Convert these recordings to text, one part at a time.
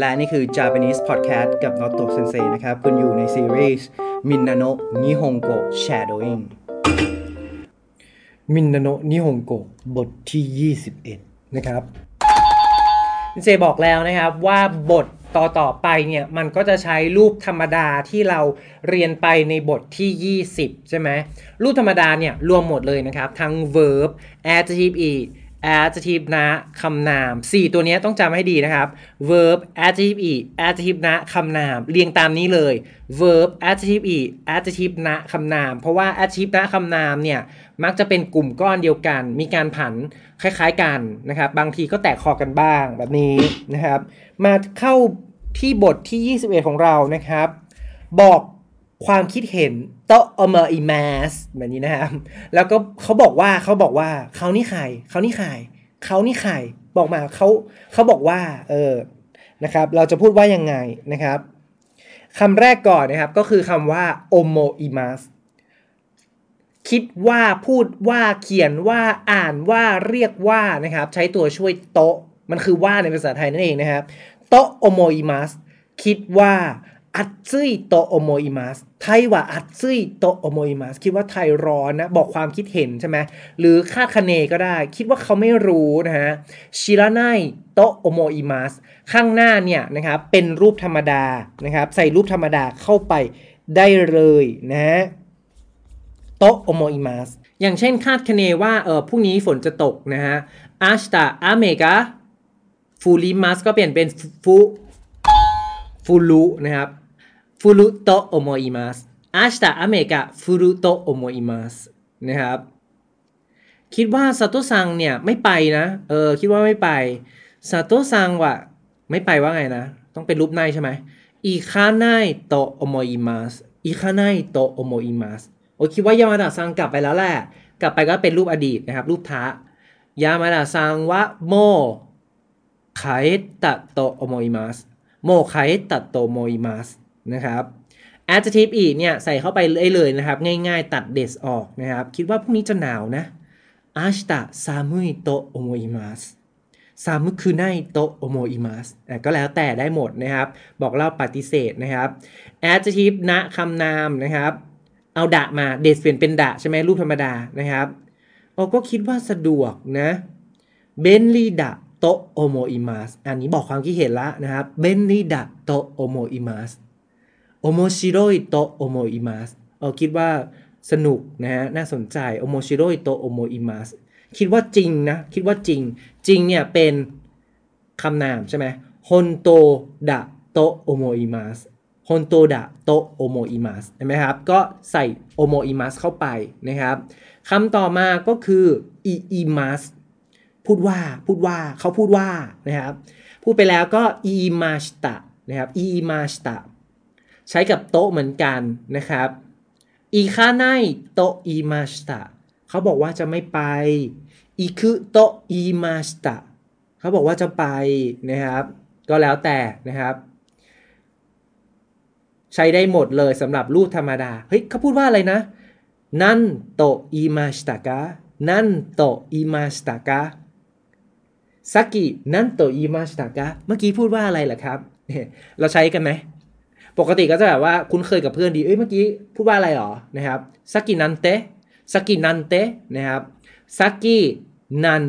และนี่คือ Japanese Podcast กับ Noto Sensei นะครับ คุณอยู่ในซีรีส์ Minano Nihongo Shadowing มินนาโนะนิฮงโกะบทที่ 21 นะครับเจบอกแล้วนะครับว่าบทต่อต่อไปเนี่ยมันก็จะใช้รูปธรรมดาที่เราเรียนไปในบทที่ 20 ใช่ไหมรูปธรรมดาเนี่ยรวมหมดเลยนะครับ ทั้ง verb adjective e adjective นะคำนาม 4 ตัวนี้ต้องจำให้ดีนะครับ verb adjective e adjective นะคำนาม เรียงตามนี้เลย verb adjective e adjective นะคำนาม เพราะว่า adjective นะคำนามเนี่ยมักจะเป็นกลุ่มก้อนเดียวกัน มีการผันคล้ายๆกันนะครับ บางทีก็แตกคอกันบ้างแบบนี้นะครับ มาเข้าที่บทที่ 21 ของเรานะครับ บอก ความคิดเห็นโตอเมอร์อีแมสแบบนี้นะครับ แล้วก็เขาบอกว่าเขาบอกว่าเขานี่ใครเขานี่ใครเขานี่ใครบอกมาเขาเขาบอกว่าเออนะครับ เราจะพูดว่ายังไงนะครับคำแรกก่อนนะครับก็คือคำว่าโอโมอิมัสคิดว่าพูดว่าเขียนว่าอ่านว่าเรียกว่านะครับ ใช้ตัวช่วยโตมันคือว่าในภาษาไทยนั่นเองนะครับโตโอโมอิมัสคิดว่า 暑いと思います タイは暑いと思いますคิดว่าไทยร้อนนะ บอกความคิดเห็นใช่ไหมหรือคาดคะเนก็ได้ คิดว่าเขาไม่รู้นะฮะ知らないと思いますข้างหน้าเนี่ยนะครับเป็นรูปธรรมดานะครับ ใส่รูปธรรมดาเข้าไปได้เลยนะฮะと思います อย่างเช่นคาดคะเนว่าเออพรุ่งนี้ฝนจะตกนะฮะอาชตาอาเมกา降りますก็เปลี่ยนเป็นฟูฟูรุนะครับ 降ると思います 明日雨が降ると思いますนะครับ คิดว่าซาโตซังเนี่ยไม่ไปนะ เออ คิดว่าไม่ไป佐藤さんは ไม่ไปว่าไงนะ ต้องเป็นรูป ないใช่ไหม行かないと思います 行かないと思いますโอ้คิดว่ายามาดาซังกลับไปแล้วแหละ กลับไปก็เป็นรูปอดีตนะครับ รูป た山田さんはもう帰ったと思います もう帰ったと思います นะครับ adjective อีกเนี่ยใส่เข้าไปเลยเลยนะครับ ง่ายๆตัดですออกนะครับ คิดว่าพรุ่งนี้จะหนาวนะ明日寒いと思います 寒くないと思いますก็แล้วแต่ได้หมดนะครับ บอกเล่าปฏิเสธนะครับ adjective ณคำนามนะครับ เอาだ มา ですเปลี่ยนเป็นだใช่ไหมรูปธรรมดานะครับโอ้ก็คิดว่าสะดวกนะ便利だと思いますอันนี้บอกความคิดเห็นละนะครับ便利だと思います 面白いと思いますเออคิดว่าสนุกนะฮะน่าสนใจ面白いと思いますคิดว่าจริงนะ คิดว่าจริง จริงเนี่ยเป็นคำนามใช่ไหม本当だと思います 本当だとโอโมอิมัสเห็นไหมครับ ก็ใส่โอโมอิมัสเข้าไปนะครับคำต่อมาก็คืออีอิมัสพูดว่าพูดว่าเขาพูดว่านะครับ พูดไปแล้วก็อีมาชตะนะครับอีมาชตะ ใช้กับโต๊ะเหมือนกันนะครับอีคาไนโตอีมาชตะเขาบอกว่าจะไม่ไปอีคือโตอีมาชตะเขาบอกว่าจะไปนะครับ ก็แล้วแต่นะครับ ใช้ได้หมดเลยสำหรับรูปธรรมดา เฮ้ยเขาพูดว่าอะไรนะ 何と言いましたか 何と言いましたか さっき何と言いましたかเมื่อกี้พูดว่าอะไรล่ะครับ เราใช้กันไหม ปกติก็จะแบบว่าคุ้นเคยกับเพื่อนดี เอ้ยเมื่อกี้พูดว่าอะไรหรอ นะครับさっきなんて さっきなんてนะครับさっきなん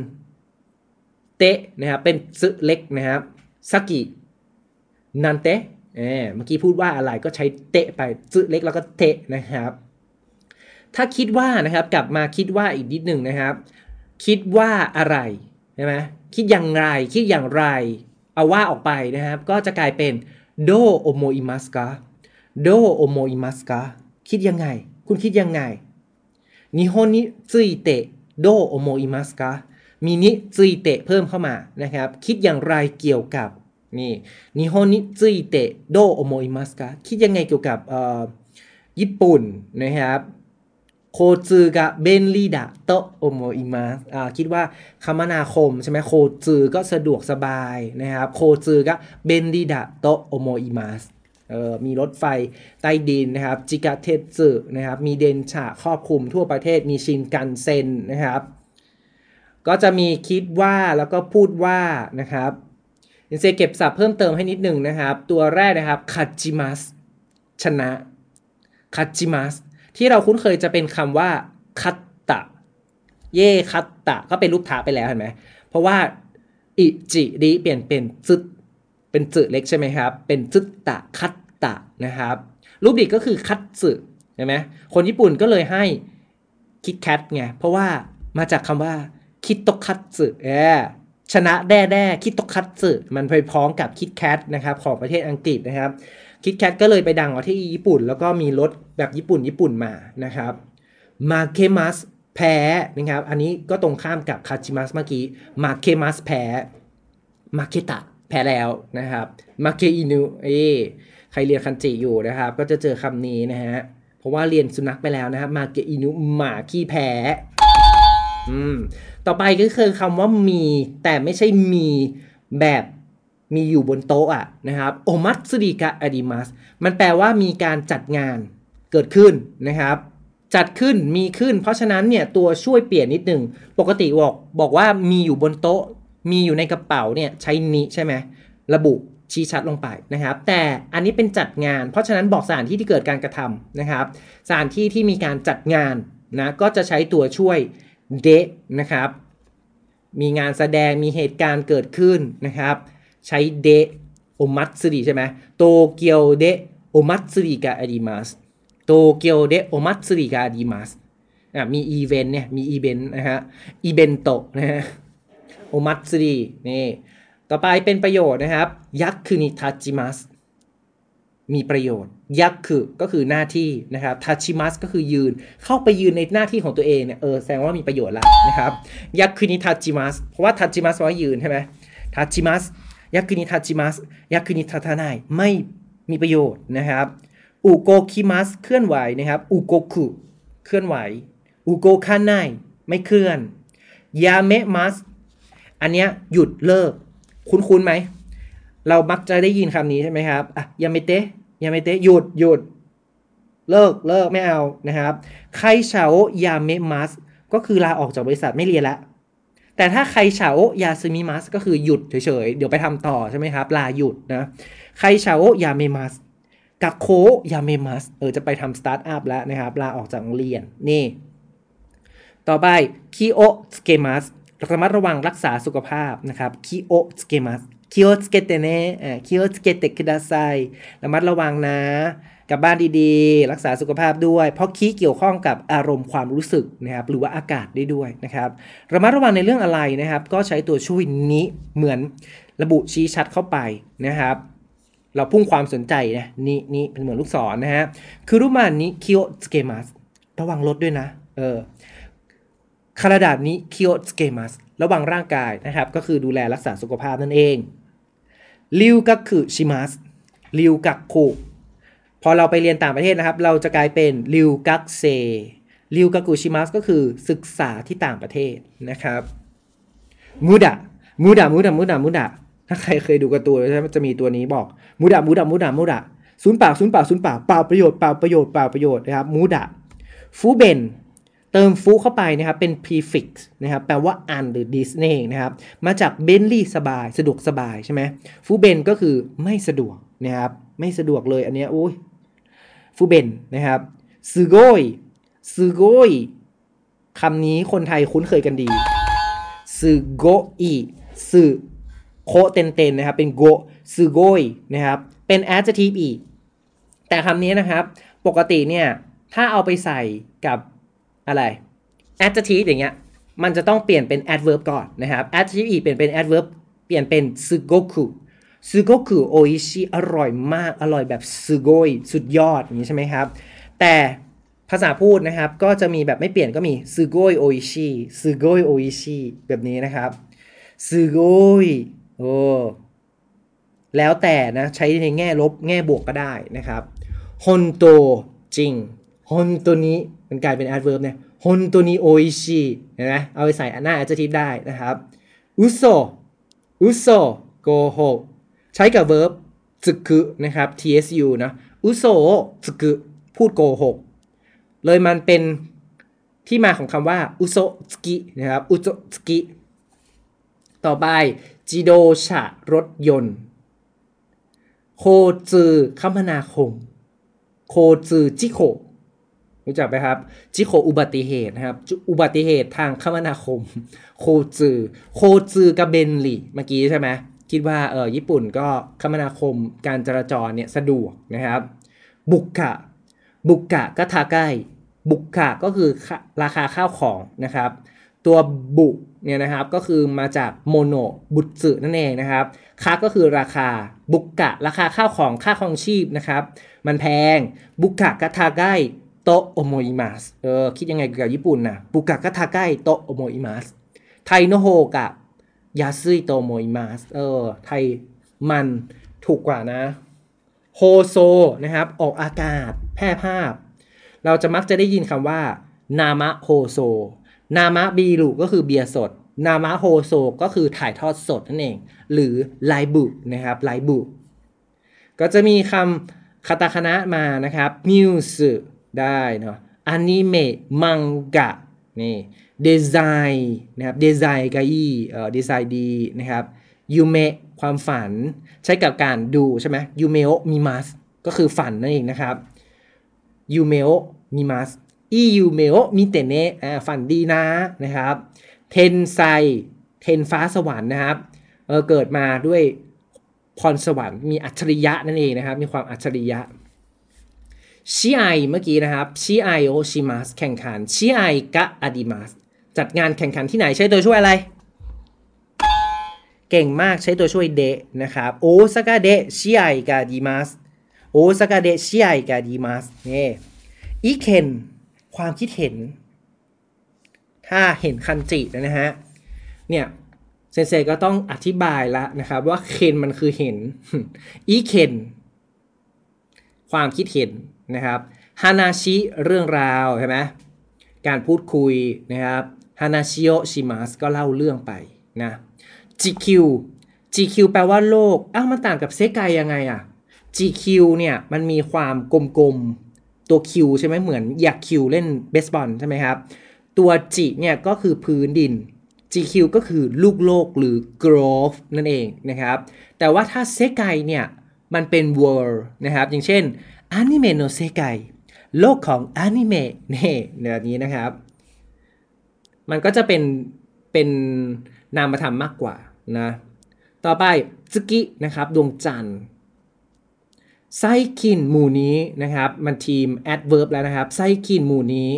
てนะครับเป็นつ เล็กนะครับさっきなんて เมื่อกี้พูดว่าอะไรก็ใช้て ไป つ เล็กแล้วก็ てนะครับ ถ้าคิดว่านะครับกลับมาคิดว่าอีกนิดหนึ่งนะครับ คิดว่าอะไรใช่ไหมคิดอย่างไรคิดอย่างไร เอาว่าออกไปนะครับ ก็จะกลายเป็น どう思いますか どう思いますかคิดยังไง คุณคิดยังไง日本についてどう思いますか มี についてเพิ่มเข้ามานะครับ คิดอย่างไรเกี่ยวกับนี่日本についてどう思いますかคิดยังไงเกี่ยวกับญี่ปุ่นนะครับ 交通が便利だと思いますอ่าคิดว่าคมนาคมใช่ไหมโคจือก็สะดวกสบายนะครับ 交通が便利だと思いますเออมีรถไฟใต้ดินนะครับ 地下鉄นะครับ มี電車ครอบคลุมทั่วประเทศ มีชินกันเซ็นนะครับ ก็จะมีคิดว่าแล้วก็พูดว่านะครับอินเซเก็บศัพท์เพิ่มเติมให้นิดหนึ่งนะครับ ตัวแรกนะครับ勝ちます ชนะ 勝ちます ที่เราคุ้นเคยจะเป็นคำว่าคัตตะ เย่คัตตะ ก็เป็นรูป たไปแล้วเห็นไหมเพราะว่าอิจิริเปลี่ยนเป็นซึดเป็นจึเล็กใช่ไหมครับ เป็นซึตะคัตตะนะครับ รูปดิก็คือคัตสึใช่ไหมคนญี่ปุ่นก็เลยให้คิดแคทไง เพราะว่ามาจากคำว่าคิโตคัตสึเอชนะแด้แด้คิโตคัตสึมันไปพ้องกับคิดแคทนะครับของประเทศอังกฤษนะครับ คิดแคทก็เลยไปดังกว่าที่ญี่ปุ่น แล้วก็มีรถแบบญี่ปุ่นญี่ปุ่นมานะครับมาเคมัสแพ้นะครับ อันนี้ก็ตรงข้ามกับคาจิมัสเมื่อกี้มาเคมัสแพ้มาเคตะแพ้แล้วนะครับมาเคอินุเอใครเรียนคันจิอยู่นะครับ ก็จะเจอคำนี้นะฮะเพราะว่าเรียนสุนัขไปแล้วนะครับมาเกอินุหมาขี้แพ้อืมต่อไปก็คือคำว่ามี แต่ไม่ใช่มีแบบ มีอยู่บนโต๊ะอะนะครับโอมัตสึดิกะอดิมัสมันแปลว่ามีการจัดงานเกิดขึ้นนะครับ จัดขึ้นมีขึ้น เพราะฉะนั้นเนี่ยตัวช่วยเปลี่ยนนิดหนึ่งปกติบอกบอกว่ามีอยู่บนโต๊ะ มีอยู่ในกระเป๋าเนี่ยใช้นี้ใช่ไหมระบุชี้ชัดลงไปนะครับ แต่อันนี้เป็นจัดงาน เพราะฉะนั้นบอกสถานที่ที่เกิดการกระทำนะครับสถานที่ที่มีการจัดงานนะก็จะใช้ตัวช่วยเดะนะครับ มีงานแสดงมีเหตุการณ์เกิดขึ้นนะครับ ใช้เดะお祭りใช่ไหม東京でお祭りがあります 東京でお祭りがありますอะมีอีเวนต์เนี่ยมีอีเวนต์นะฮะイベントนะฮะお祭りนี่ต่อไปเป็นประโยชน์นะครับ 役に立ちますมีประโยชน์ ยักษ์คือก็คือหน้าที่นะครับ立ちますก็คือยืนเข้าไปยืนในหน้าที่ของตัวเองเนี่ยเออแสดงว่ามีประโยชน์ล้วนะครับ役に立ちますเพราะว่า立ちますแปลว่ายืนใช่ไหมทาจิมัส ยักษ์คืนิทาจิมัสยักษ์คืนิทาทานายไม่มีประโยชน์นะครับอุโกคิมัสเคลื่อนไหวนะครับอุโกคุเคลื่อนไหวอุโกคานายไม่เคลื่อนยาเมมัสอันเนี้ยหยุดเลิก คุ้นๆไหม เรามักจะได้ยินคำนี้ใช่ไหมครับอะยาเมเตะยาเมเตะหยุดหยุดเลิกเลิกไม่เอานะครับใครเฉายาเมมัสก็คือลาออกจากบริษัทไม่เรียนละ แต่ถ้า会社休みますก็คือหยุดเฉยๆ เดี๋ยวไปทำต่อใช่ไหมครับ ลาหยุดนะ 会社辞めます 学校辞めますเออจะไปทำสตาร์ทอัพแล้วนะครับ ลาออกจากโรงเรียนนี่ ต่อไป気をつけますระมัดระวังรักษาสุขภาพนะครับ気をつけます 気をつけてね 気をつけてくださいระมัดระวังนะ กลับบ้านดีๆ รักษาสุขภาพด้วย เพราะ気เกี่ยวข้องกับอารมณ์ความรู้สึกนะครับหรือว่าอากาศได้ด้วยนะครับระมัดระวังในเรื่องอะไรนะครับ ก็ใช้ตัวช่วย に เหมือนระบุชี้ชัดเข้าไปนะครับ เราพุ่งความสนใจนะนี่นี่เป็นเหมือนลูกศรนะฮะ車に気をつけます ระวังรถด้วยนะเออ体に気をつけます ระวังร่างกายนะครับ ก็คือดูแลรักษาสุขภาพนั่นเอง留学します 留学 พอเราไปเรียนต่างประเทศนะครับ เราจะกลายเป็นริวกักเซริวกักุชิมัสก็คือศึกษาที่ต่างประเทศนะครับมูดะมูดะมูดะมูดะมูดะถ้าใครเคยดูการ์ตูนใช่ไหมจะมีตัวนี้บอกมูดะมูดะมูดะมูดะศูนย์เปล่าศูนย์เปล่าศูนย์เปล่าเปล่าประโยชน์เปล่าประโยชน์เปล่าประโยชน์นะครับมูดะฟูเบนเติมฟูเข้าไปนะครับ เป็น prefix นะครับ แปลว่าอันหรือ this นั่นเองนะครับ มาจากเบนลี่สบาย สะดวกสบายใช่ไหมฟูเบนก็คือไม่สะดวกนะครับ ไม่สะดวกเลยอันเนี้ยโอ้ย 不便 นะครับ すごい すごい คำนี้คนไทยคุ้นเคยกันดีすごい すこ てんてん นะครับ เป็น ご すごい นะครับ เป็น adjective อีก แต่คำนี้นะครับ ปกติเนี่ย ถ้าเอาไปใส่กับอะไร adjective อย่างเงี้ย มันจะต้องเปลี่ยนเป็น adverb ก่อนนะครับ adjective อีกเปลี่ยนเป็น adverb เปลี่ยนเป็น すごく sugoku โออิชิอร่อยมากอร่อยแบบ sugoi สุดยอดอย่างนี้ใช่ไหมครับ แต่ภาษาพูดนะครับ ก็จะมีแบบไม่เปลี่ยนก็มี sugoi โออิชิ sugoi โออิชิแบบนี้นะครับ sugoi โอ้แล้วแต่นะใช้ในแง่ลบแง่บวกก็ได้นะครับฮอนโตจริงฮอนโตนี้มันกลายเป็น adverb เนี่ยฮอนโตนี้โออิชิเห็นไหมเอาไปใส่หน้า adjective ได้นะครับอุโซอุโซโกโฮ ใช้กับ verb つく นะครับ つ นะ 嘘つく พูดโกหก เลยมันเป็นที่มาของคำว่า嘘つき นะครับ 嘘つき ต่อไป 自動車 รถยนต์ โคจือคมนาคม 交通事故 รู้จักไหมครับ 事故 อุบัติเหตุนะครับ อุบัติเหตุทางคมนาคม โคจือโคจือกับเบนลีเมื่อกี้ใช่ไหม คิดว่าเออญี่ปุ่นก็คมนาคมการจราจรเนี่ยสะดวกนะครับ บุกกะ บุกกะก็ทาใกล้บุกกะก็คือราคาข้าวของนะครับ ตัวบุเนี่ยนะครับก็คือมาจากโมโนบุตสึนั่นเองนะครับค่าก็คือราคาบุกกะ ราคาข้าวของค่าครองชีพนะครับ มันแพ物価が高いと思います เออคิดยังไงเกี่ยวกับญี่ปุ่นนะ物価が高いと思います タイのほうが 安いと思います เออ ไทยมันถูกกว่านะโฮโซนะครับ ออกอากาศแพร่ภาพ เราจะมักจะได้ยินคำว่า 生放送 生ビール ก็คือเบียร์สด นามะโฮโซก็คือถ่ายทอดสดนั่นเอง หรือライブ นะครับ ライブ ก็จะมีคำคาตาคานะมานะครับมิวส์ได้เนาะアニメ 漫画 นี่ デザイン นะครับ デザインがいい เอ่อดีไซน์ดีนะครับ ยูเมะความฝันใช้กับการดูใช่ไหมยูเมโอมิมัสก็คือฝันนั่นเองนะครับ夢を見ます いい夢を見てね อ่าฝันดีนะนะครับเทนไซเทนฟ้าสวรรค์นะครับเออเกิดมาด้วยพรสวรรค์มีอัจฉริยะนั่นเองนะครับ มีความอัจฉริยะชิไอเมื่อกี้นะครับชิไอโอชิมัสแข่งขันชิไอกะอดิมัส จัดงานแข่งขันที่ไหนใช้ตัวช่วยอะไร เก่งมากใช้ตัวช่วยเดะนะครับโอซากะเดะชิไอกะดิมัสโอซากะเดะชิไอกะดิมัสนี่อีเคนความคิดเห็น ถ้าเห็นคันจินะฮะเนี่ยเซนเซก็ต้องอธิบายละนะครับว่าเคนมันคือเห็นอีเคนความคิดเห็นนะครับฮานาชิเรื่องราวใช่ไหมการพูดคุยนะครับ ฮานาชิโอชิมัสก็เล่าเรื่องไปนะ GQ GQ แปลว่าโลก อ้าวมันต่างกับเซกายยังไงอะ GQ เนี่ยมันมีความกลมๆ ตัว Q ใช่ไหมเหมือนอยาก Q เล่นเบสบอลใช่ไหมครับ ตัว G เนี่ยก็คือพื้นดิน GQ ก็คือลูกโลกหรือ globe นั่นเองนะครับ แต่ว่าถ้า 世界 เนี่ยมันเป็น world นะครับ อย่างเช่นアニメの世界 โลกของอนิเมะนี่แบบนี้นะครับ มันก็จะเป็นเป็นนามธรรมมากกว่านะ ต่อไปสกินะครับดวงจันทร์ไซคินหมู่นี้นะครับ มันทีม adverb แล้วนะครับไซคินหมู่นี้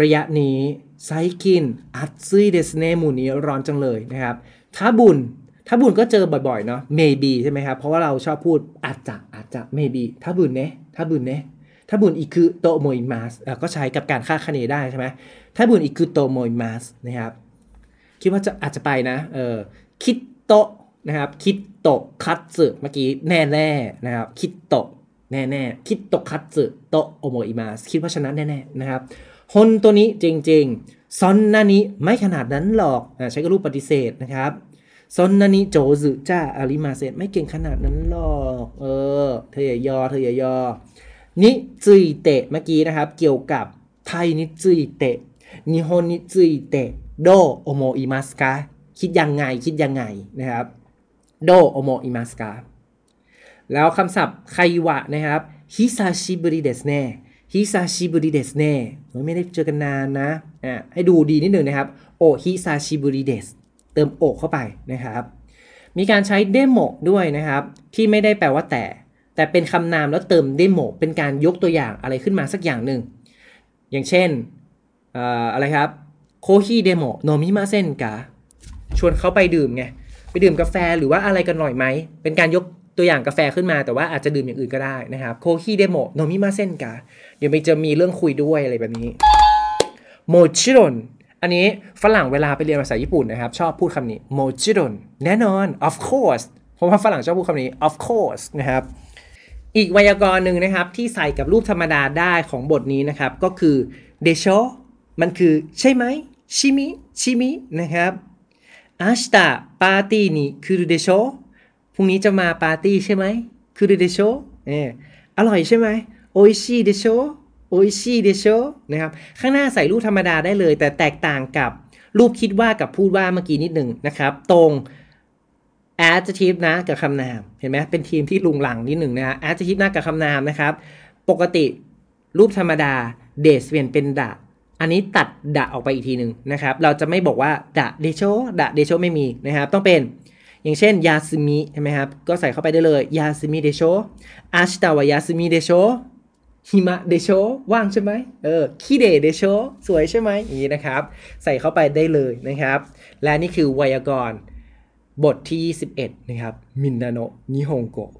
ระยะนี้ไซคินอัตซึยเดสเนหมู่นี้ร้อนจังเลยนะครับถ้าบุญถ้าบุญก็เจอบ่อยๆเนาะ maybe ใช่ไหมครับ เพราะว่าเราชอบพูดอาจจะอาจจะ maybe ถ้าบุญเนะถ้าบุญเนะถ้าบุญอีกคือโตโมยมาสก็ใช้กับการคาดคะเนได้ใช่ไหม たぶん行くと思います นะครับ คิดว่าจะอาจจะไปนะ เออきっと นะครับ きっと勝つ เมื่อกี้แน่แน่นะครับきっと แน่แน่ きっと勝つと思います คิดว่าชนะแน่แน่นะครับ本当に จริงๆ そんなに ไม่ขนาดนั้นหรอกอใช้กับรูปปฏิเสธนะครับそんなに上手じゃありません ไม่เก่งขนาดนั้นหรอกเออเธออย่ายอเธออย่ายอについて เมื่อกี้นะครับ เกี่ยวกับタイについて 日本についてどう思いますか คิดยังไงคิดยังไงนะครับどう思いますか แล้วคำศัพท์ 会話 นะครับ 久しぶりですね 久しぶりですね ไม่ได้เจอกันนานนะอะให้ดูดีนิดหนึ่งนะครับお久しぶりです เติม お เข้าไปนะครับ มีการใช้でもด้วยนะครับ ที่ไม่ได้แปลว่าแต่ แต่เป็นคำนามแล้วเติม でも เป็นการยกตัวอย่างอะไรขึ้นมาสักอย่างหนึ่ง อย่างเช่น อะไรครับコーヒーでも飲みませんか ชวนเขาไปดื่มไง ไปดื่มกาแฟหรือว่าอะไรกันหน่อยไหม เป็นการยกตัวอย่างกาแฟขึ้นมาแต่ว่าอาจจะดื่มอย่างอื่นก็ได้นะครับコーヒーでも飲みませんか เดี๋ยวมันจะมีเรื่องคุยด้วยอะไรแบบนี้もちろん อันนี้ฝรั่งเวลาไปเรียนภาษาญี่ปุ่นนะครับ ชอบพูดคำนี้もちろんแน่นอน of course เพราะว่าฝรั่งชอบพูดคำนี้ of course นะครับอีกไวยากรณ์หนึ่งนะครับที่ใส่กับรูปธรรมดาได้ของบทนี้นะครับ ก็คือ でしょう มันคือใช่ไหมชิมิชิมินะครับ明日パーティーに来るでしょう พรุ่งนี้จะมาปาร์ตี้ใช่ไหม来るでしょう เอออร่อยใช่ไหมおいしいでしょう おいしいでしょう นะครับข้างหน้าใส่รูปธรรมดาได้เลย แต่แตกต่างกับรูปคิดว่ากับพูดว่าเมื่อกี้นิดหนึ่งนะครับ ตรง adjective な กับคำนาม เห็นไหมเป็นทีมที่ลุงหลังนิดหนึ่งนะฮะ adjective な กับคำนามนะครับ ปกติรูปธรรมดา days เปลี่ยนเป็นดะ อันนี้ตัดดะออกไปอีกทีหนึ่งนะครับ เราจะไม่บอกว่าだでしょう だでしょう ไม่มีนะครับ ต้องเป็นอย่างเช่น休み ใช่ไหมครับ ก็ใส่เข้าไปได้เลย休みでしょう 明日は休みでしょう 暇でしょうว่างใช่ไหมเออคิเดเดโชสวยใช่ไหมอย่างนี้นะครับ ใส่เข้าไปได้เลยนะครับ และนี่คือไวยากรณ์บทที่21นะครับ มินนาโนะนิฮงโกะ